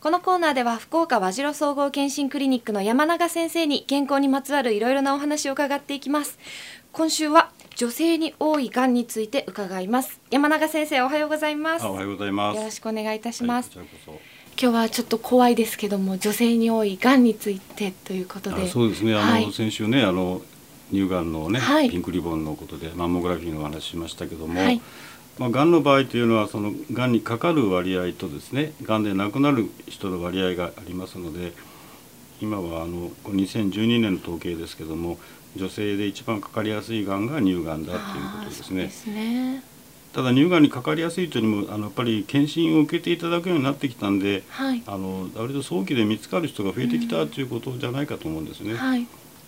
このコーナーでは福岡和白総合健診クリニックの山永先生に健康にまつわるいろいろなお話を伺っていきます。今週は女性に多いがんについて伺います。山永先生おはようございます。おはようございます。よろしくお願いいたします、はい、今日はちょっと怖いですけども女性に多いがんについてということで。そうですね。あの、はい。先週ねあの乳がんのね、はい。ピンクリボンのことでマンモグラフィーのお話ししましたけども、はいまあ、がんの場合というのはそのがんにかかる割合とですねがんで亡くなる人の割合がありますので今はあのこの2012年の統計ですけども女性で一番かかりやすいがんが乳がんだというあことですね。ただ乳がんにかかりやすいというのもあのやっぱり検診を受けていただくようになってきたんではい。あの割と早期で見つかる人が増えてきたということじゃないかと思うんですね。はい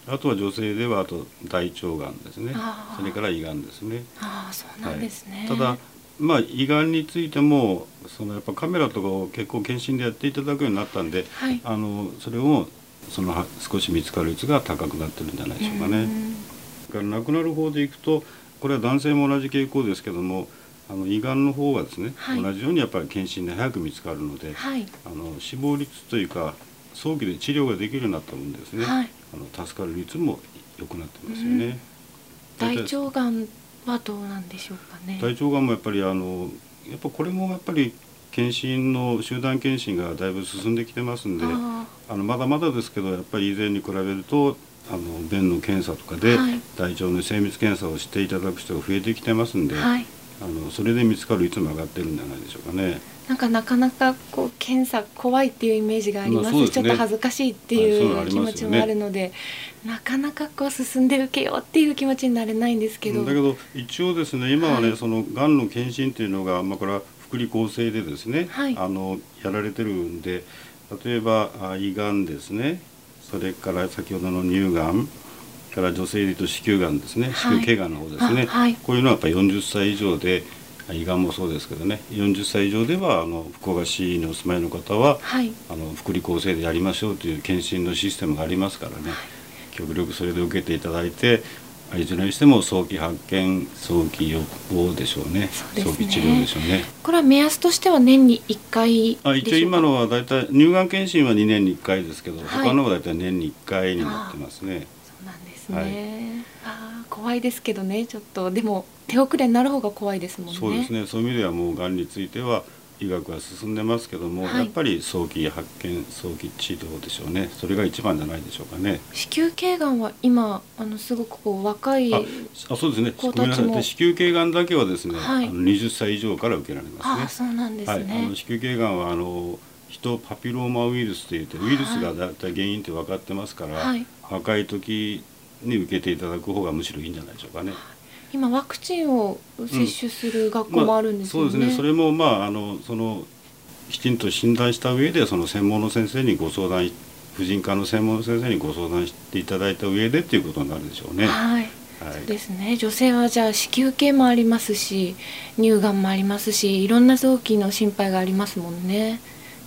あとは女性ではあと大腸がんですね。それから胃がんですね。ああそうなんですね、ただまあ胃がんについてもそのやっぱカメラとかを結構検診でやっていただくようになったんで、はい。あのそれをそのは少し見つかる率が高くなってるんじゃないでしょうかね。うんそれから亡くなる方でいくとこれは男性も同じ傾向ですけどもあの胃がんの方はですね、はい。同じようにやっぱり検診で早く見つかるので、はい。あの死亡率というか早期で治療ができるようになった分ですね、はいあの助かる率も良くなってますよね。大腸がんはどうなんでしょうかね。大腸がんもやっぱりあのやっぱこれもやっぱり検診の集団検診がだいぶ進んできてますんでああのまだまだですけどやっぱり以前に比べるとあの便の検査とかではい。大腸の精密検査をしていただく人が増えてきてますんで、ーはいあのそれで見つかる率も上がってるんじゃないでしょうかね。なんかなかなかこう検査怖いっていうイメージがあります,、まあすね。ちょっと恥ずかしいってはいそう気持ちもあるので、なかなかこう進んで受けようっていう気持ちになれないんですけど、だけど一応ですね今はね、はい。そのがんの検診っていうのが、まあ、これは福利厚生でですね、はい。あのやられてるんで例えばあ胃がんですね。それから先ほどの乳がんから女性でいうと子宮がんですね。子はい。宮頸がんの方ですね、あはい。こういうのはやっぱり40歳以上であ胃がんもそうですけどね。40歳以上ではあの福岡市にお住まいの方ははい。あの福利厚生でやりましょうという検診のシステムがありますからね、極力それで受けていただいてあいずれにしても早期発見早期予防でしょうね。ね。早期治療でしょうね。これは目安としては年に1回あ一応今のは大体乳がん検診は2年に1回ですけど、はい。他のは大体年に1回になってますねそうなんですね、はい。あー怖いですけどねちょっと。でも手遅れになる方が怖いですもんね。そうですね。そういう意味ではもうがんについては医学は進んでますけども、はい。やっぱり早期発見早期治療でしょうね。それが一番じゃないでしょうかね。子宮頸がんは今あのすごくこう若いああそうですね。子ごめんなさい。子宮頸がんだけはですね、はい。あの20歳以上から受けられますね。ああそうなんですはい、あねの子宮頸がんはあのヒトパピローマウイルスといってウイルスがだいたい原因って分かってますから、はい。若い時に受けていただく方がむしろいいんじゃないでしょうかね。今ワクチンを接種する学校もあるんですよね、まあそうですね。それもまああのそのきちんと診断した上でその専門の先生にご相談婦人科の専門の先生にご相談していただいた上でっていうことになるでしょうね。はい。はい。そうですね。女性はじゃあ子宮系もありますし乳がんもありますしいろんな臓器の心配がありますもんね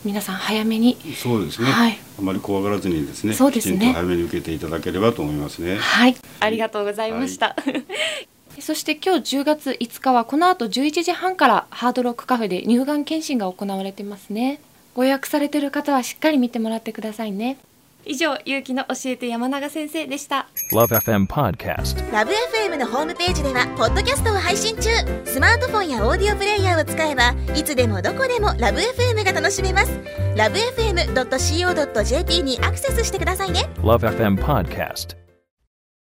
皆さん早めに。そうですね、はい。あまり怖がらずにですねそうですね。きちんと早めに受けていただければと思いますね。はい。ありがとうございました、そして今日10月5日はこの後11時半からハードロックカフェで乳がん検診が行われてますね。ご予約されてる方はしっかり見てもらってくださいね。以上ゆうきの教えて山永先生でした。Love FM Podcast. ラブ f m のホームページではポッドキャストを配信中スマートフォンやオーディオプレイヤーを使えばいつでもどこでもラブ f m が楽しめますラブ FM.co.jp にアクセスしてくださいね Love FM Podcast.